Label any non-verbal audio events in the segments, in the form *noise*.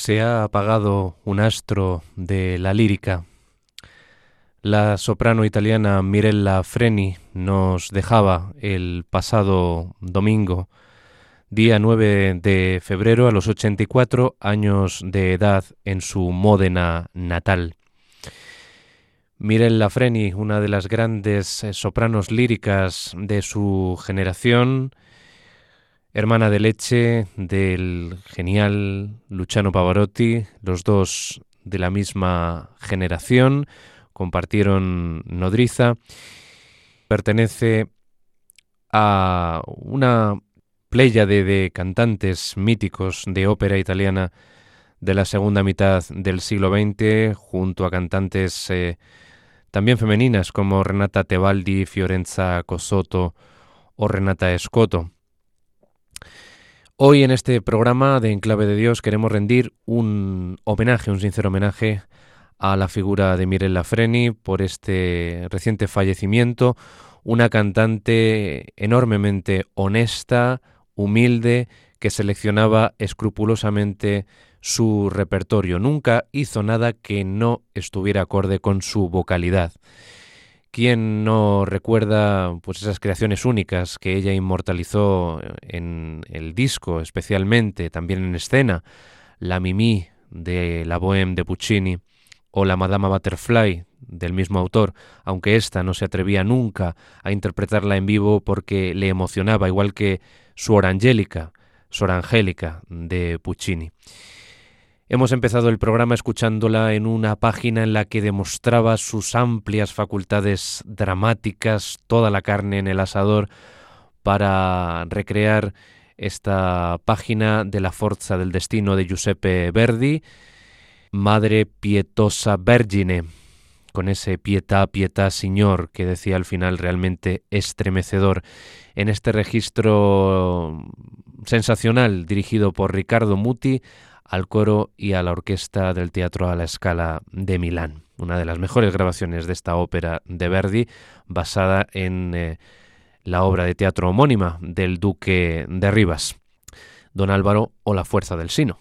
Se ha apagado un astro de la lírica. La soprano italiana Mirella Freni nos dejaba el pasado domingo, día 9 de febrero, a los 84 años de edad en su Módena natal. Mirella Freni, una de las grandes eh, sopranos líricas de su generación, hermana de leche del genial Luciano Pavarotti, los dos de la misma generación, compartieron nodriza, pertenece a una playa de, cantantes míticos de ópera italiana de la segunda mitad del siglo XX, junto a cantantes eh, también femeninas como Renata Tebaldi, Fiorenza Cosotto o Renata Escoto. Hoy en este programa de Enclave de Dios queremos rendir un homenaje, un sincero homenaje a la figura de Mirella Freni por este reciente fallecimiento, una cantante enormemente honesta, humilde, que seleccionaba escrupulosamente su repertorio. Nunca hizo nada que no estuviera acorde con su vocalidad. ¿Quién no recuerda pues esas creaciones únicas que ella inmortalizó en el disco, especialmente también en escena? La Mimi de la Bohème de Puccini o la Madama Butterfly del mismo autor, aunque ésta no se atrevía nunca a interpretarla en vivo porque le emocionaba, igual que su Angélica, Sor Angélica de Puccini. Hemos empezado el programa escuchándola en una página en la que demostraba sus amplias facultades dramáticas, toda la carne en el asador, para recrear esta página de la Forza del Destino de Giuseppe Verdi, Madre Pietosa Vergine, con ese pietà, pietà, Señor, que decía al final realmente estremecedor, en este registro sensacional dirigido por Ricardo Muti al coro y a la orquesta del Teatro a la Escala de Milán. Una de las mejores grabaciones de esta ópera de Verdi, basada en eh, la obra de teatro homónima del Duque de Rivas, Don Álvaro o La Fuerza del Sino.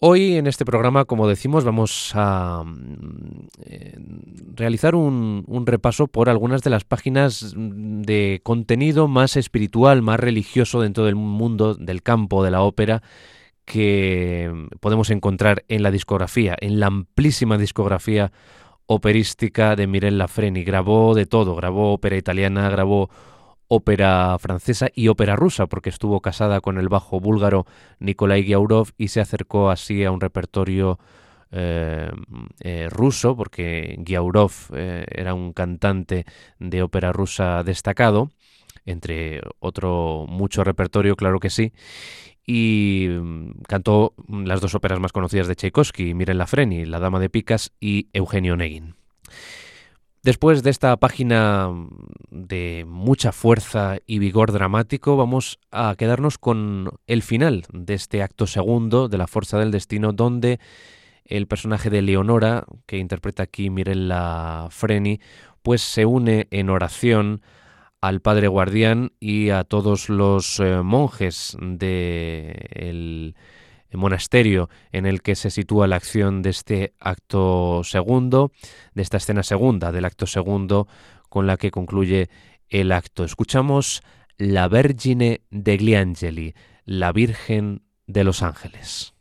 Hoy en este programa, como decimos, vamos a mm, eh, realizar un, repaso por algunas de las páginas de contenido más espiritual, más religioso dentro del mundo del campo de la ópera que podemos encontrar en la discografía, en la amplísima discografía operística de Mirella Freni. Grabó de todo, grabó ópera italiana, grabó ópera francesa y ópera rusa, porque estuvo casada con el bajo búlgaro Nikolai Giaurov y se acercó así a un repertorio eh, eh, ruso, porque Giaurov eh, era un cantante de ópera rusa destacado, entre otro mucho repertorio, claro que sí, y mm, cantó las dos óperas más conocidas de Tchaikovsky, Miren la Freni, La Dama de Picas y Eugenio Negin. Después de esta página mm, de mucha fuerza y vigor dramático, vamos a quedarnos con el final de este acto segundo de La Fuerza del Destino, donde el personaje de Leonora, que interpreta aquí Mirella Freni, pues se une en oración al Padre Guardián y a todos los eh, monjes del monasterio en el que se sitúa la acción de este acto segundo, de esta escena segunda del acto segundo con la que concluye el acto. Escuchamos La Vergine degli Angeli, la Virgen de los Ángeles.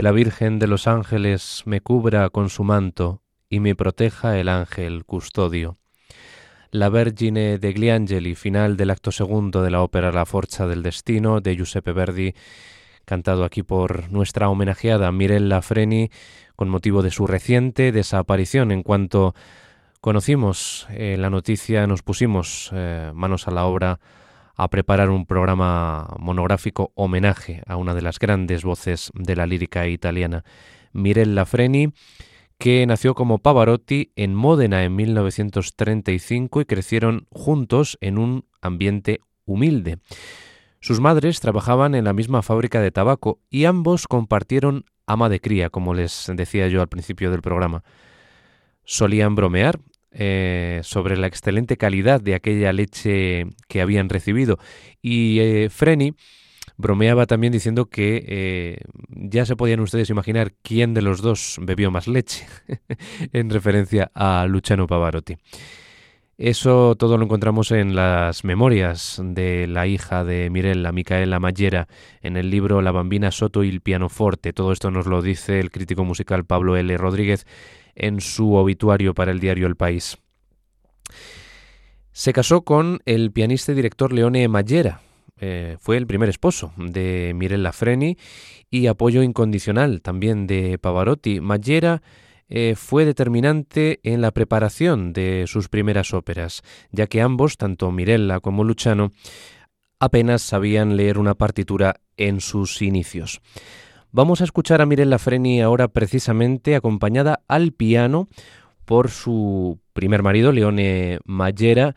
Que la Virgen de los Ángeles me cubra con su manto y me proteja el ángel custodio. La Vergine degli Angeli, final del acto segundo de la ópera La Forza del Destino de Giuseppe Verdi, cantado aquí por nuestra homenajeada Mirella Freni con motivo de su reciente desaparición. En cuanto conocimos eh, la noticia, nos pusimos eh, manos a la obra a preparar un programa monográfico homenaje a una de las grandes voces de la lírica italiana, Mirella Freni, que nació como Pavarotti en Módena en 1935 y crecieron juntos en un ambiente humilde. Sus madres trabajaban en la misma fábrica de tabaco y ambos compartieron ama de cría, como les decía yo al principio del programa. Solían bromear eh, sobre la excelente calidad de aquella leche que habían recibido y eh, Freni bromeaba también diciendo que eh, ya se podían ustedes imaginar quién de los dos bebió más leche, *laughs* en referencia a Luciano Pavarotti. Eso todo lo encontramos en las memorias de la hija de Mirella, Micaela Mallera, en el libro La bambina Soto y el pianoforte. Todo esto nos lo dice el crítico musical Pablo L. Rodríguez en su obituario para el diario El País. Se casó con el pianista y director Leone Mallera, eh, fue el primer esposo de Mirella Freni y apoyo incondicional también de Pavarotti. Maggera eh, fue determinante en la preparación de sus primeras óperas, ya que ambos, tanto Mirella como Luciano, apenas sabían leer una partitura en sus inicios. Vamos a escuchar a Mirella Freni ahora precisamente acompañada al piano por su primer marido, Leone Maggera,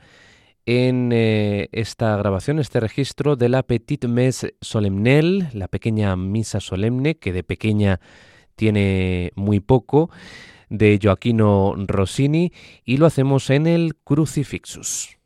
en eh, esta grabación, este registro de la Petite Messe Solemnelle, la pequeña misa solemne, que de pequeña tiene muy poco, de Joaquino Rossini, y lo hacemos en el Crucifixus.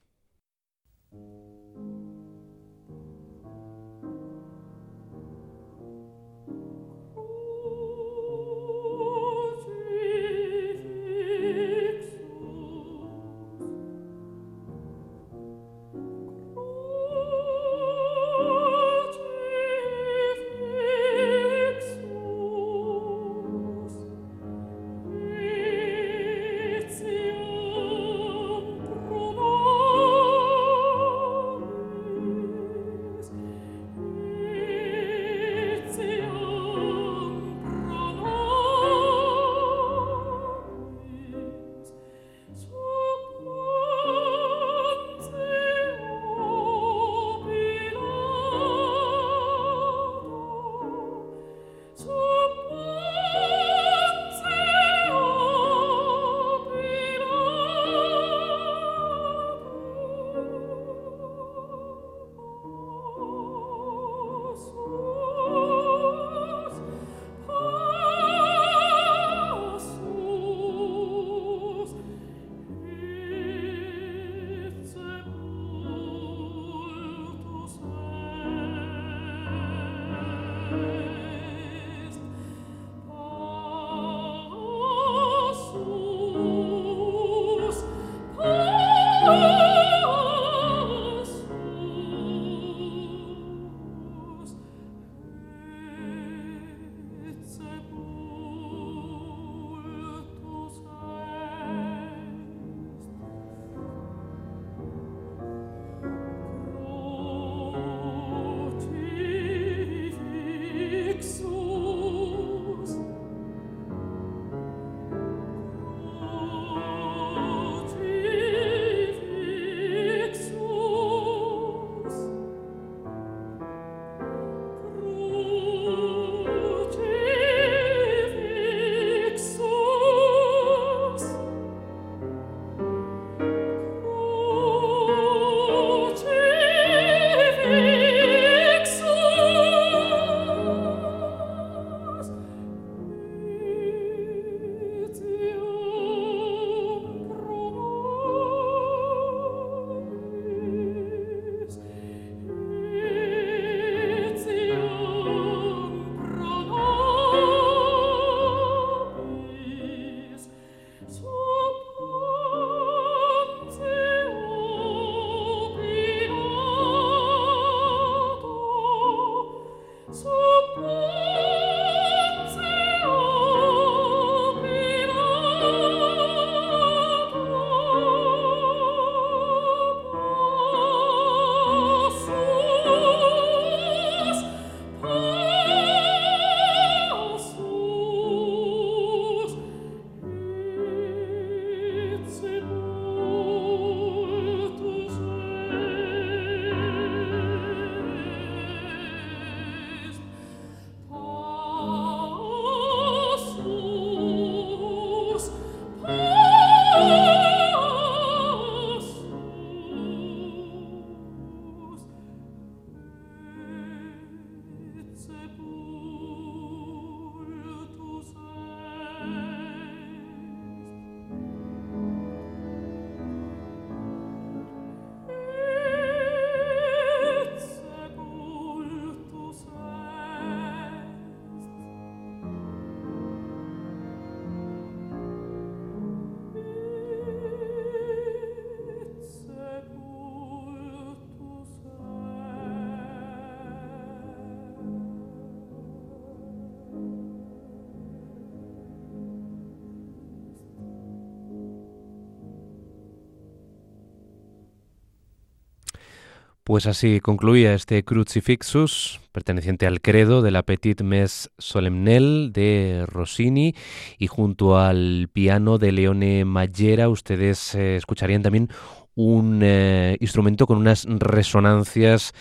Pues así concluía este Crucifixus, perteneciente al credo de la Petite Messe Solemnelle de Rossini, y junto al piano de Leone Maggera ustedes eh, escucharían también un eh, instrumento con unas resonancias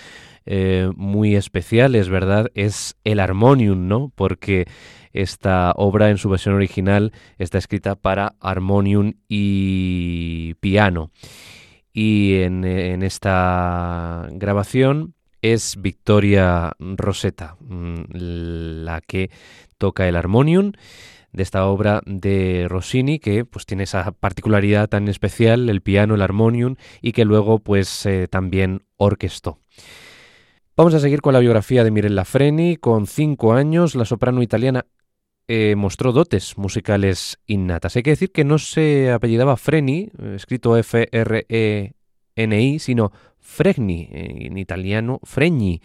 eh, muy especiales, ¿verdad? Es el armonium, ¿no? Porque esta obra en su versión original está escrita para armonium y piano y en, esta grabación es Victoria Rosetta, mm, la que toca el armonium de esta obra de Rossini que pues tiene esa particularidad tan especial el piano el armonium y que luego pues eh, también orquestó Vamos a seguir con la biografía de Mirella Freni. Con cinco años, la soprano italiana eh, mostró dotes musicales innatas. Hay que decir que no se apellidaba Freni, eh, escrito F-R-E-N-I, sino Fregni, en italiano Fregni,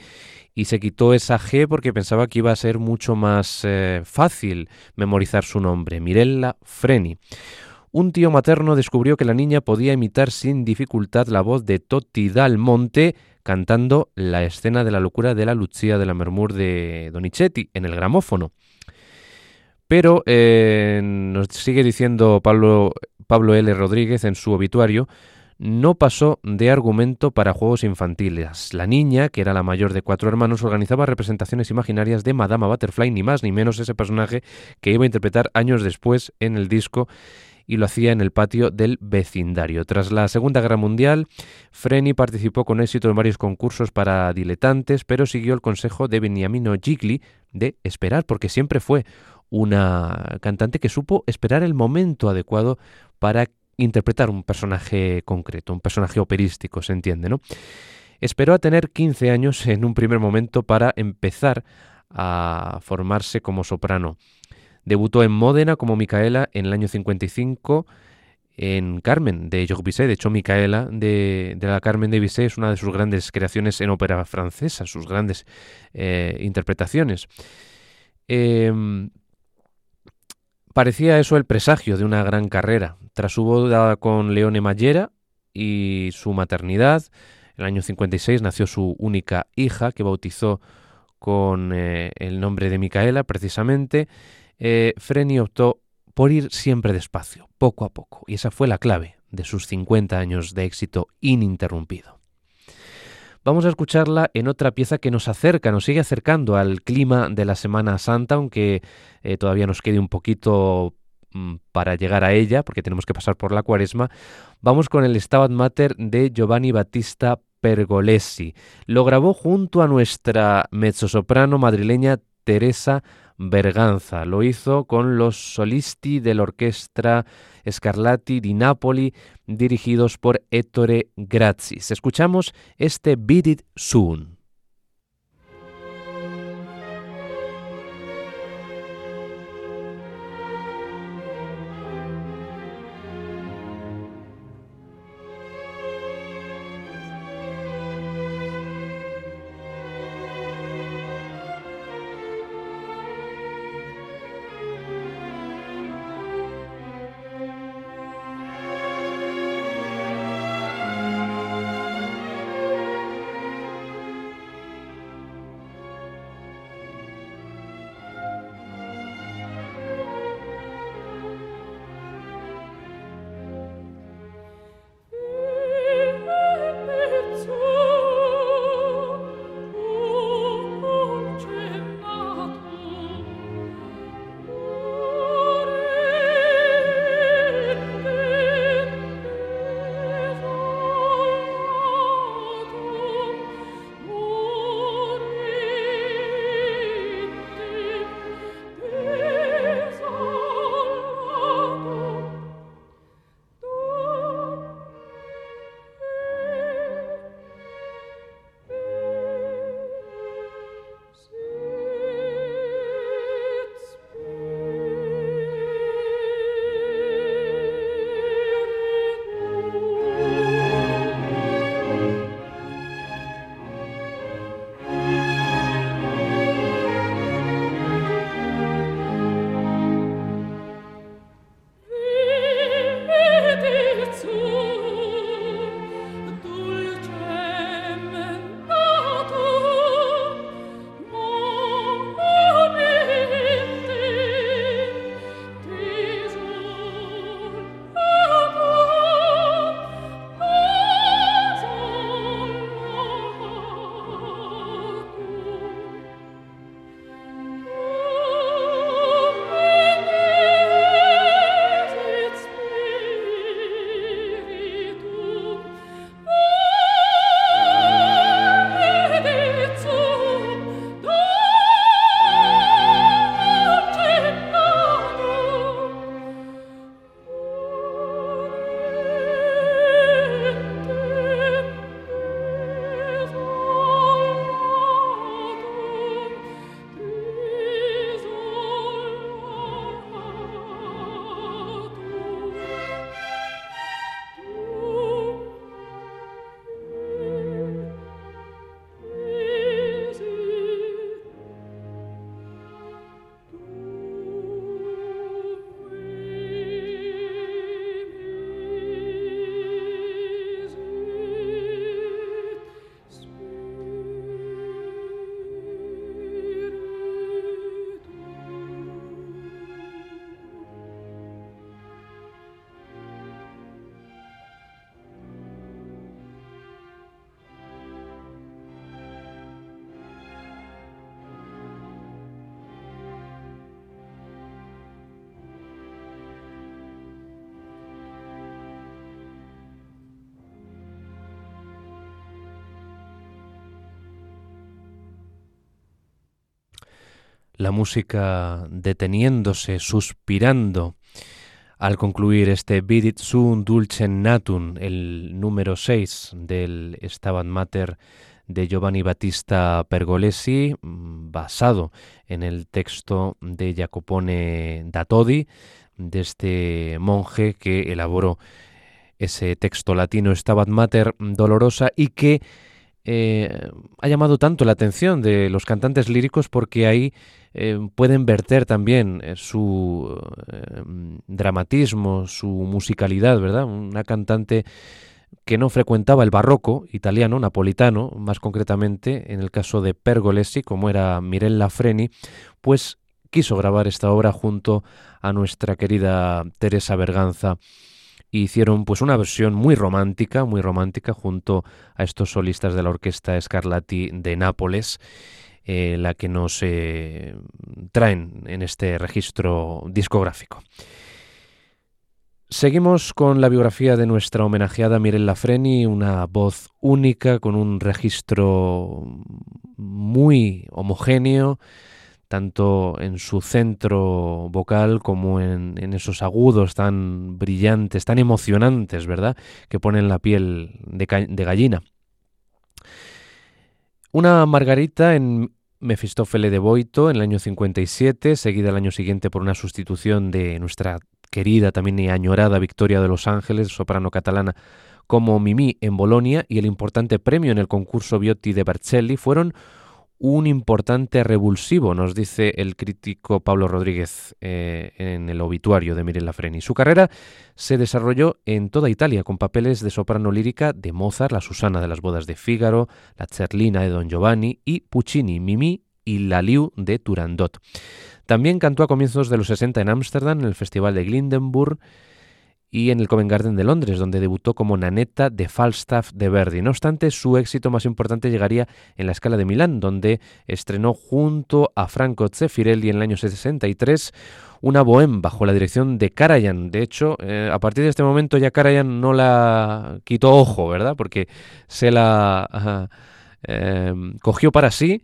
y se quitó esa G porque pensaba que iba a ser mucho más eh, fácil memorizar su nombre, Mirella Freni. Un tío materno descubrió que la niña podía imitar sin dificultad la voz de Totti Dal Monte cantando la escena de la locura de la Lucia de la Mermur de Donizetti en el gramófono. Pero eh, nos sigue diciendo Pablo, Pablo L. Rodríguez en su obituario, no pasó de argumento para juegos infantiles. La niña, que era la mayor de cuatro hermanos, organizaba representaciones imaginarias de Madama Butterfly, ni más ni menos ese personaje que iba a interpretar años después en el disco y lo hacía en el patio del vecindario. Tras la Segunda Guerra Mundial, Freni participó con éxito en varios concursos para diletantes, pero siguió el consejo de Beniamino Gigli de esperar, porque siempre fue una cantante que supo esperar el momento adecuado para interpretar un personaje concreto, un personaje operístico, se entiende, ¿no? Esperó a tener 15 años *laughs* en un primer momento para empezar a formarse como soprano. Debutó en Módena como Micaela en el año 55 en Carmen de Georges Bizet. De hecho, Micaela de, la Carmen de Bizet es una de sus grandes creaciones en ópera francesa, sus grandes eh, interpretaciones. Em, Parecía eso el presagio de una gran carrera. Tras su boda con Leone Mallera y su maternidad, en el año 56 nació su única hija, que bautizó con eh, el nombre de Micaela, precisamente. Eh, Freni optó por ir siempre despacio, poco a poco, y esa fue la clave de sus 50 años de éxito ininterrumpido. Vamos a escucharla en otra pieza que nos acerca, nos sigue acercando al clima de la Semana Santa, aunque eh, todavía nos quede un poquito mm, para llegar a ella, porque tenemos que pasar por la cuaresma. Vamos con el Stabat Mater de Giovanni Battista Pergolesi. Lo grabó junto a nuestra mezzosoprano madrileña Teresa Berganza. Lo hizo con los solisti de la orquesta Scarlatti di Napoli, dirigidos por Ettore Grazis. Escuchamos este Beat It Soon. La música deteniéndose, suspirando, al concluir este Bidit Sun Dulcem Natum, el número 6 del Stabat Mater de Giovanni Battista Pergolesi, mm, basado en el texto de Jacopone da Todi, de este monje que elaboró ese texto latino Stabat Mater Dolorosa y que eh, ha llamado tanto la atención de los cantantes líricos porque ahí eh, pueden verter también eh, su dramatismo, su musicalidad, ¿verdad? Una cantante que no frecuentaba el barroco italiano, napolitano, más concretamente en el caso de Pergolesi, como era Mirella Freni, pues quiso grabar esta obra junto a nuestra querida Teresa Berganza hicieron pues una versión muy romántica, muy romántica junto a estos solistas de la orquesta Scarlatti de Nápoles, eh, la que nos eh, traen en este registro discográfico. Seguimos con la biografía de nuestra homenajeada Mirella Freni, una voz única con un registro muy homogéneo, tanto en su centro vocal como en, esos agudos tan brillantes, tan emocionantes, ¿verdad?, que ponen la piel de, gallina. Una Margarita en Mefistófele de Boito en el año 57, seguida el año siguiente por una sustitución de nuestra querida, también y añorada Victoria de Los Ángeles, soprano catalana, como Mimi en Bolonia, y el importante premio en el concurso Biotti de Bercelli fueron un importante revulsivo, nos dice el crítico Pablo Rodríguez eh, en el obituario de Mirella Freni. Su carrera se desarrolló en toda Italia con papeles de soprano lírica de Mozart, la Susana de las bodas de Fígaro, la Cerlina de Don Giovanni y Puccini, Mimi y la Liu de Turandot. También cantó a comienzos de los 60 en Ámsterdam en el Festival de Glindenburg y en el Covent Garden de Londres, donde debutó como Nanetta de Falstaff de Verdi. No obstante, su éxito más importante llegaría en la escala de Milán, donde estrenó junto a Franco Zeffirelli en el año 63 una bohème bajo la dirección de Karajan. De hecho, eh, a partir de este momento ya Karajan no la quitó ojo, ¿verdad? Porque se la eh, cogió para sí.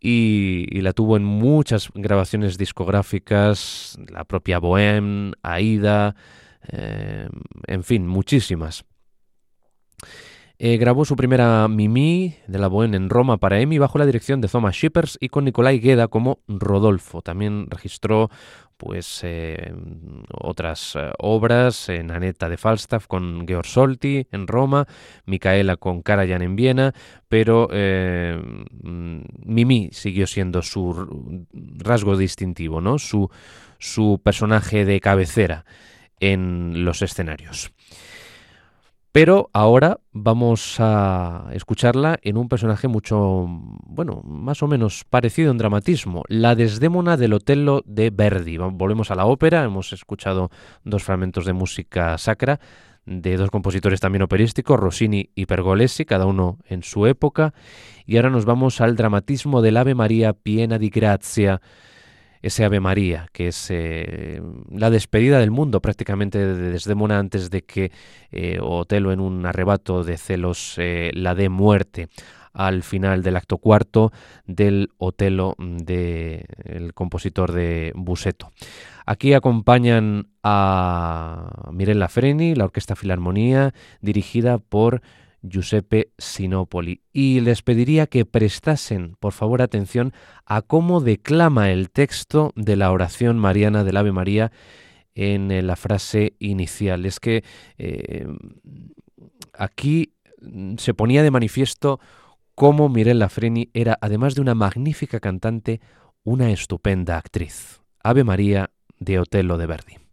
Y, y, la tuvo en muchas grabaciones discográficas, la propia Bohème, Aida, eh, en fin, muchísimas. Eh, grabó su primera Mimi de la Bohème en Roma para EMI bajo la dirección de Thomas Shippers y con Nicolai Gueda como Rodolfo. También registró pues eh, otras obras en Aneta de Falstaff con Georg Solti en Roma, Micaela con Karajan en Viena, pero Mimi siguió siendo su rasgo distintivo, ¿no? su, su personaje de cabecera en los escenarios. Pero ahora vamos a escucharla en un personaje mucho, bueno, más o menos parecido en dramatismo, la Desdémona del Otello de Verdi. Volvemos a la ópera, hemos escuchado dos fragmentos de música sacra de dos compositores también operísticos, Rossini y Pergolesi, cada uno en su época, y ahora nos vamos al dramatismo del Ave María piena di grazia ese Ave María, que es eh, la despedida del mundo prácticamente de Desdémona antes de que eh, Otelo en un arrebato de celos eh, la dé muerte al final del acto cuarto del Otelo del compositor de Buseto. Aquí acompañan a Mirella Freni, la Orquesta Filarmonía, dirigida por Giuseppe Sinopoli y les pediría que prestasen, por favor, atención a cómo declama el texto de la oración mariana del Ave María en eh, la frase inicial. Es que eh, aquí se ponía de manifiesto cómo Mirella Freni era, además de una magnífica cantante, una estupenda actriz. Ave María de Otello de Verdi.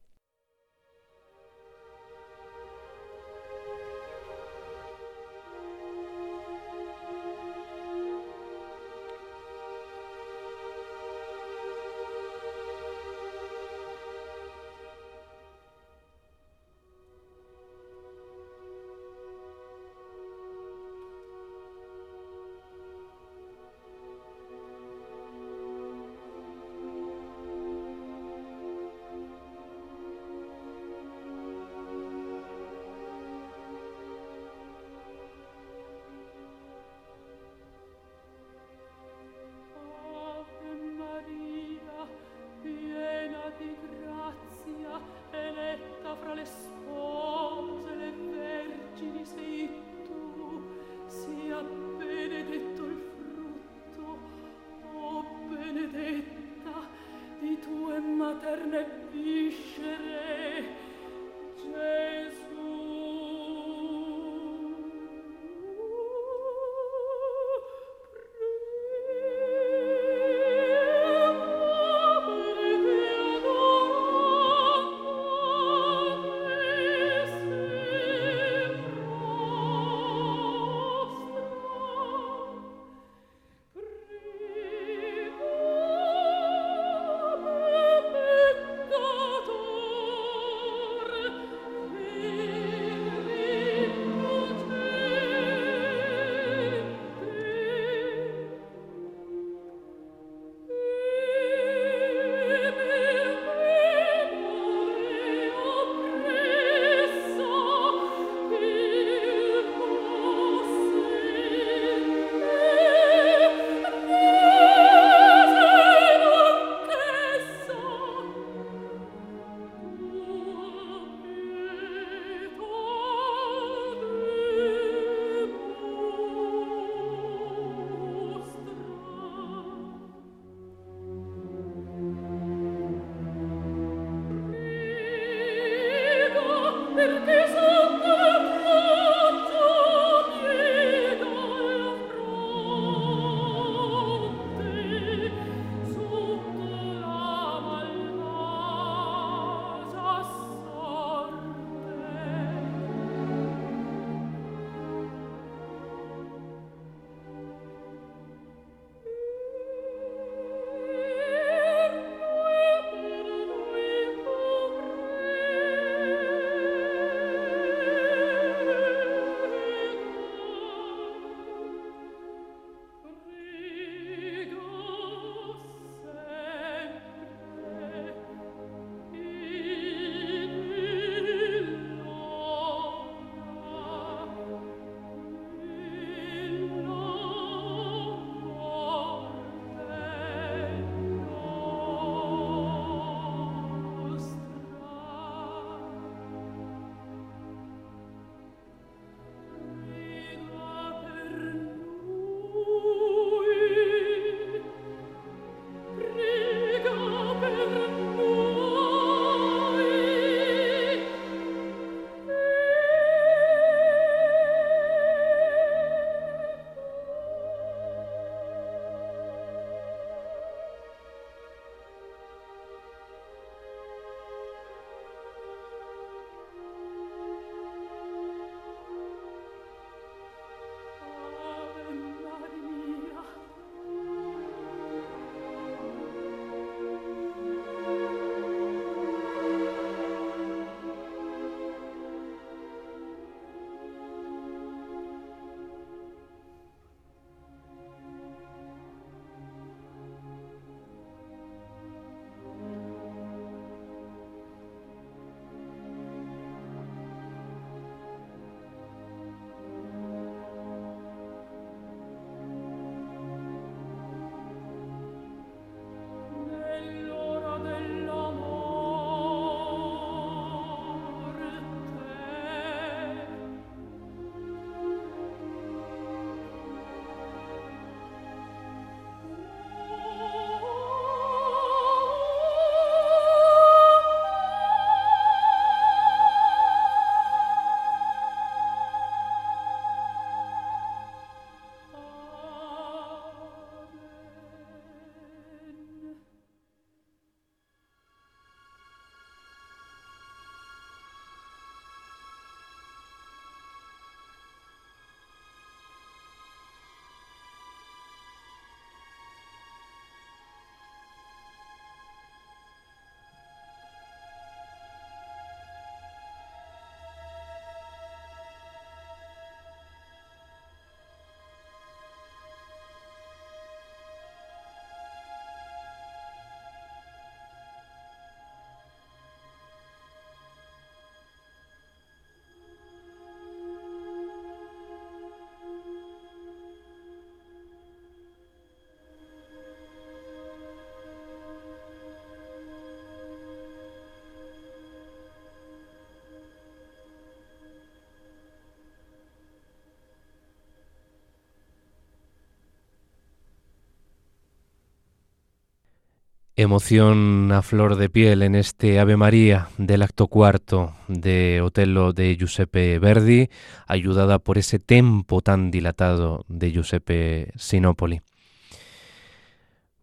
Emoción a flor de piel en este Ave María del acto cuarto de Otello de Giuseppe Verdi, ayudada por ese tempo tan dilatado de Giuseppe Sinopoli.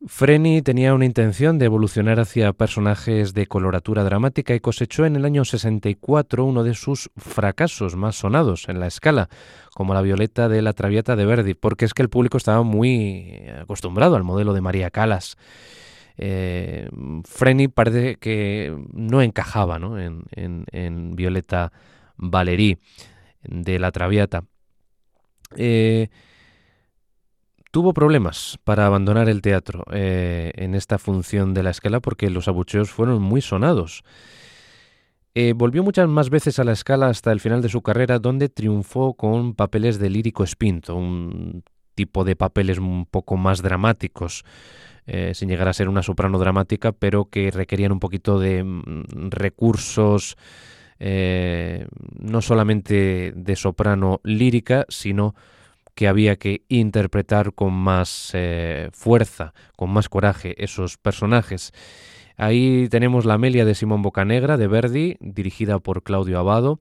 Freni tenía una intención de evolucionar hacia personajes de coloratura dramática y cosechó en el año 64 uno de sus fracasos más sonados en la escala, como la Violeta de la Traviata de Verdi, porque es que el público estaba muy acostumbrado al modelo de María Calas. Eh, Freni parece que no encajaba En, Violeta Valerí de la Traviata. Eh, tuvo problemas para abandonar el teatro eh, en esta función de la escala porque los abucheos fueron muy sonados. Eh, volvió muchas más veces a la escala hasta el final de su carrera, donde triunfó con papeles de lírico espinto, un tipo de papeles un poco más dramáticos, eh, sin llegar a ser una soprano dramática, pero que requerían un poquito de mm, recursos, no solamente de soprano lírica, sino que había que interpretar con más eh, fuerza, con más coraje esos personajes. Ahí tenemos la Amelia de Simón Bocanegra de Verdi, dirigida por Claudio Abado,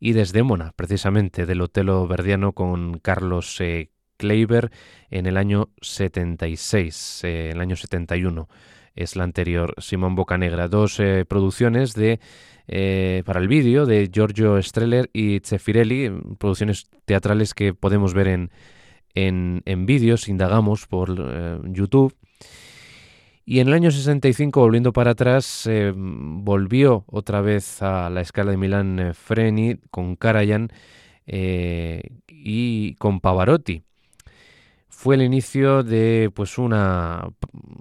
y Desdémona, precisamente, del Otelo Verdiano con Carlos eh, Kleiber en el año 76, eh, el año 71 es la anterior, Simón Bocanegra. Dos producciones de eh, para el vídeo de Giorgio Streller y Cefirelli, producciones teatrales que podemos ver en, en, vídeos, indagamos por eh, YouTube. Y en el año 65, volviendo para atrás, eh, volvió otra vez a la escala de Milán Freni con Karajan y con Pavarotti. Fue el inicio de pues una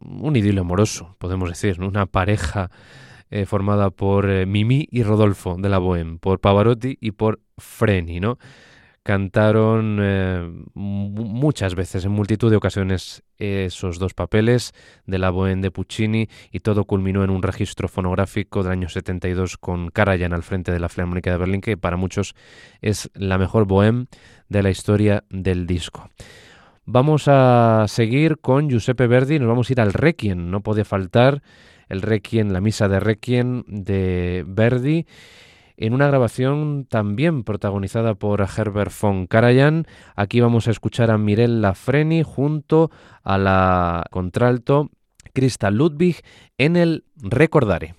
un idilio amoroso, podemos decir, una pareja eh, formada por eh, Mimi y Rodolfo de la Bohème, por Pavarotti y por Freni, ¿no? Cantaron eh, muchas veces, en multitud de ocasiones, esos dos papeles de la Bohème de Puccini y todo culminó en un registro fonográfico del año 72 con Karajan al frente de la Filarmónica de Berlín, que para muchos es la mejor Bohème de la historia del disco. Vamos a seguir con Giuseppe Verdi, nos vamos a ir al Requiem, no puede faltar el Requiem, la misa de Requiem de Verdi, en una grabación también protagonizada por Herbert von Karajan. Aquí vamos a escuchar a Mirella Freni junto a la contralto Krista Ludwig en el Recordare.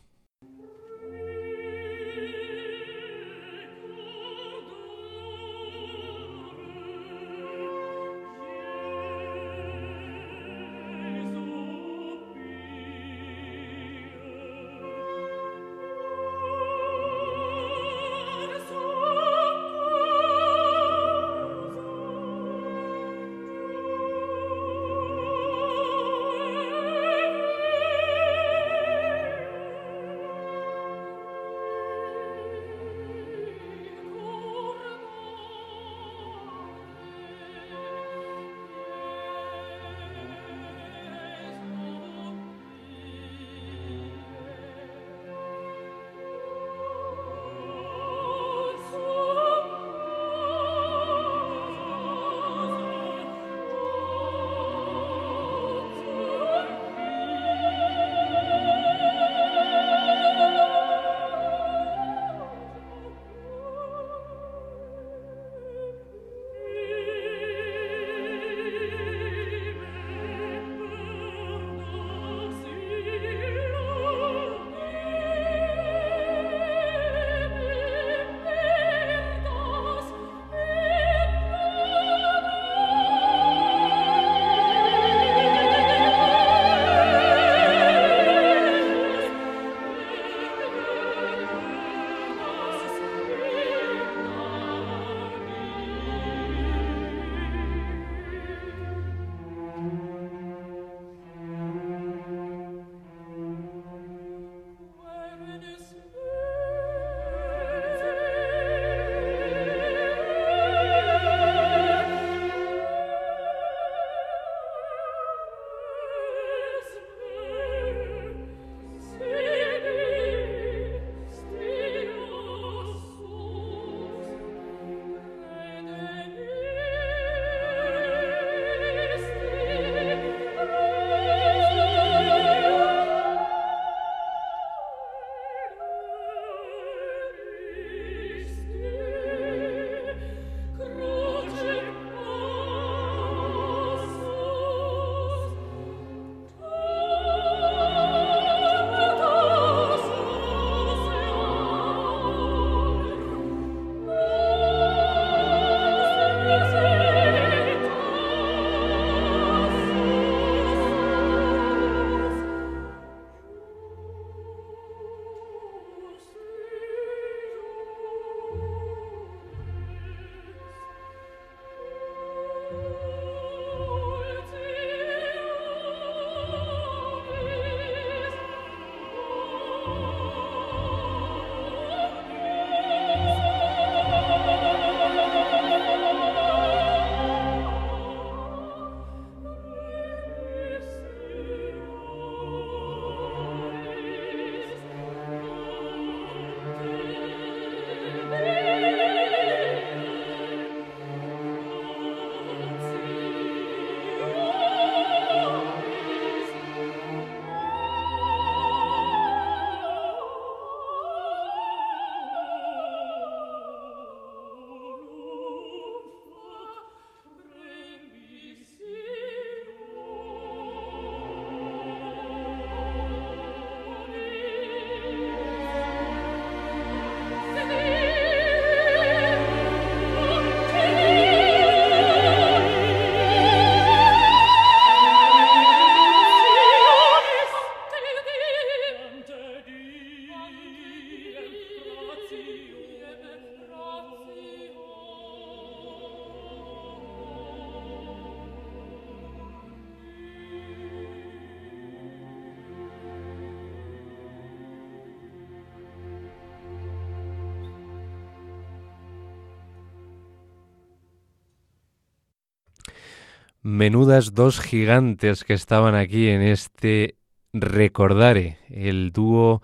Menudas dos gigantes que estaban aquí en este Recordare, el dúo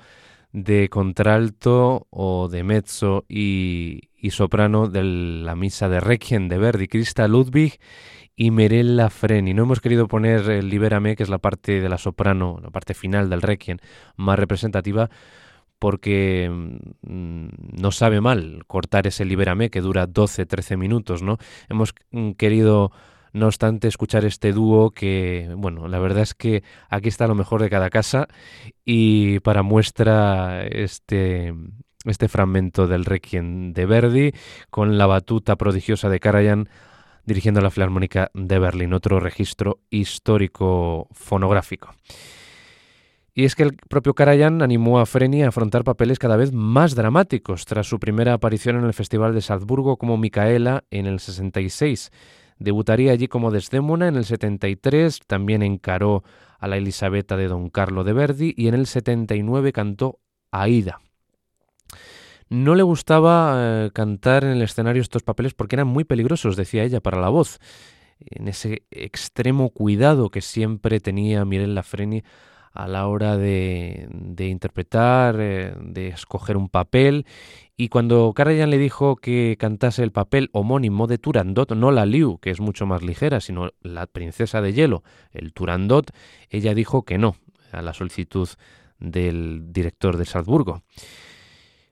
de contralto o de mezzo y, soprano de la misa de Requiem de Verdi, Krista Ludwig y Mirella Freni. No hemos querido poner el Libérame, que es la parte de la soprano, la parte final del Requiem más representativa, porque mm, no sabe mal cortar ese Libérame que dura 12-13 minutos, ¿no? Hemos mm, querido no obstante, escuchar este dúo que, bueno, la verdad es que aquí está lo mejor de cada casa y para muestra este, este fragmento del Requiem de Verdi con la batuta prodigiosa de Karajan dirigiendo la Filarmónica de Berlín, otro registro histórico fonográfico. Y es que el propio Karajan animó a Freni a afrontar papeles cada vez más dramáticos tras su primera aparición en el Festival de Salzburgo como Micaela en el 66. Debutaría allí como Desdémona en el 73, también encaró a la Elisabetta de Don Carlo de Verdi y en el 79 cantó Aida. No le gustaba eh, cantar en el escenario estos papeles porque eran muy peligrosos, decía ella, para la voz. En ese extremo cuidado que siempre tenía Mirella Freni a la hora de, interpretar, eh, de escoger un papel. Y cuando Karajan le dijo que cantase el papel homónimo de Turandot, no la Liu, que es mucho más ligera, sino la princesa de hielo, el Turandot, ella dijo que no a la solicitud del director de Salzburgo.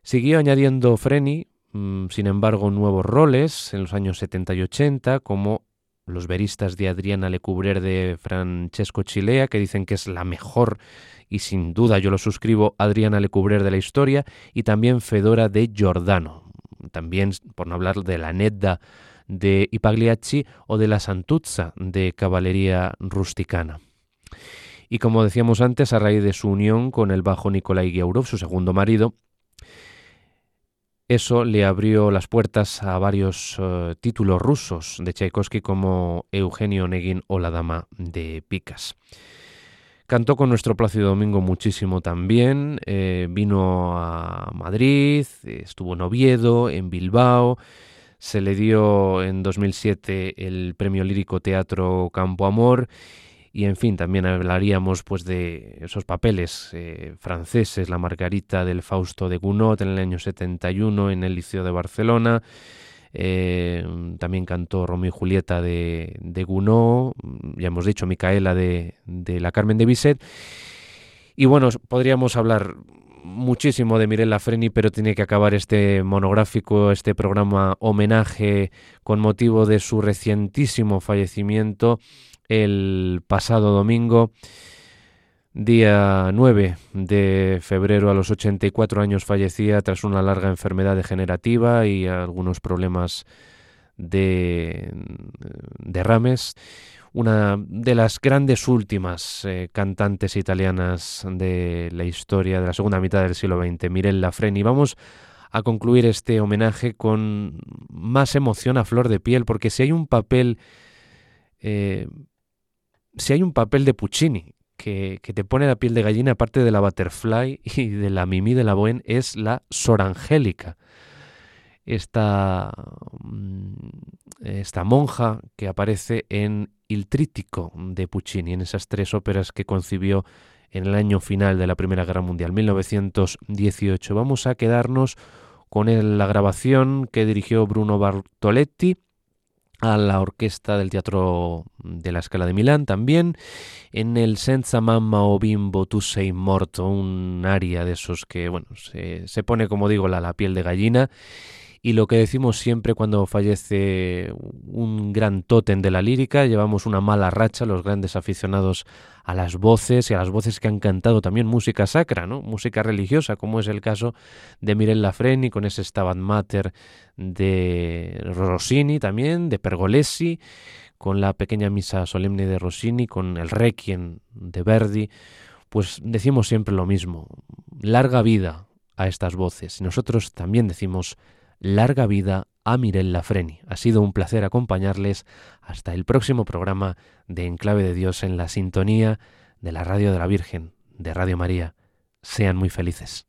Siguió añadiendo Freni, mm, sin embargo, nuevos roles en los años 70 y 80, como los veristas de Adriana Lecubrer de Francesco Chilea, que dicen que es la mejor y sin duda yo lo suscribo, Adriana Lecubrer de la historia, y también Fedora de Giordano, también por no hablar de la Nedda de Ipagliacci o de la Santuzza de Caballería Rusticana. Y como decíamos antes, a raíz de su unión con el bajo Nikolai Giaurov, su segundo marido, eso le abrió las puertas a varios eh, títulos rusos de Tchaikovsky como Eugenio Negin o La Dama de Picas. Cantó con nuestro Plácido Domingo muchísimo también, eh, vino a Madrid, estuvo en Oviedo, en Bilbao, se le dio en 2007 el premio lírico Teatro Campo Amor y en fin, también hablaríamos pues de esos papeles eh, franceses, la Margarita del Fausto de Gounod en el año 71 en el Liceo de Barcelona, eh, también cantó Romeo Julieta de, de Gounod, ya hemos dicho Micaela de, de la Carmen de Bizet, y bueno, podríamos hablar muchísimo de Mirella Freni, pero tiene que acabar este monográfico, este programa homenaje con motivo de su recientísimo fallecimiento el pasado domingo, día 9 de febrero a los 84 años fallecía tras una larga enfermedad degenerativa y algunos problemas de derrames. Una de las grandes últimas eh, cantantes italianas de la historia de la segunda mitad del siglo XX, Mirella Freni. Vamos a concluir este homenaje con más emoción a flor de piel, porque si hay un papel eh, si hay un papel de Puccini que, te pone la piel de gallina, aparte de la Butterfly *laughs* y de la Mimi de la Bohème, es la Sor Angélica. Esta, mm, esta monja que aparece en Il Trítico de Puccini, en esas tres óperas que concibió en el año final de la Primera Guerra Mundial, 1918. Vamos a quedarnos con la grabación que dirigió Bruno Bartoletti a la orquesta del Teatro de la Escala de Milán también, en el Senza Mamma o Bimbo Tu sei morto, un aria de esos que, bueno, se, se pone, como digo, la, la piel de gallina y lo que decimos siempre cuando fallece un gran tótem de la lírica, llevamos una mala racha los grandes aficionados a las voces y a las voces que han cantado también música sacra, ¿no? música religiosa, como es el caso de Mirella Freni con ese Stabat Mater de Rossini también, de Pergolesi, con la pequeña misa solemne de Rossini, con el Requiem de Verdi, pues decimos siempre lo mismo, larga vida a estas voces. Y nosotros también decimos larga vida a Mirella Freni. Ha sido un placer acompañarles hasta el próximo programa de Enclave de Dios en la sintonía de la Radio de la Virgen, de Radio María. Sean muy felices.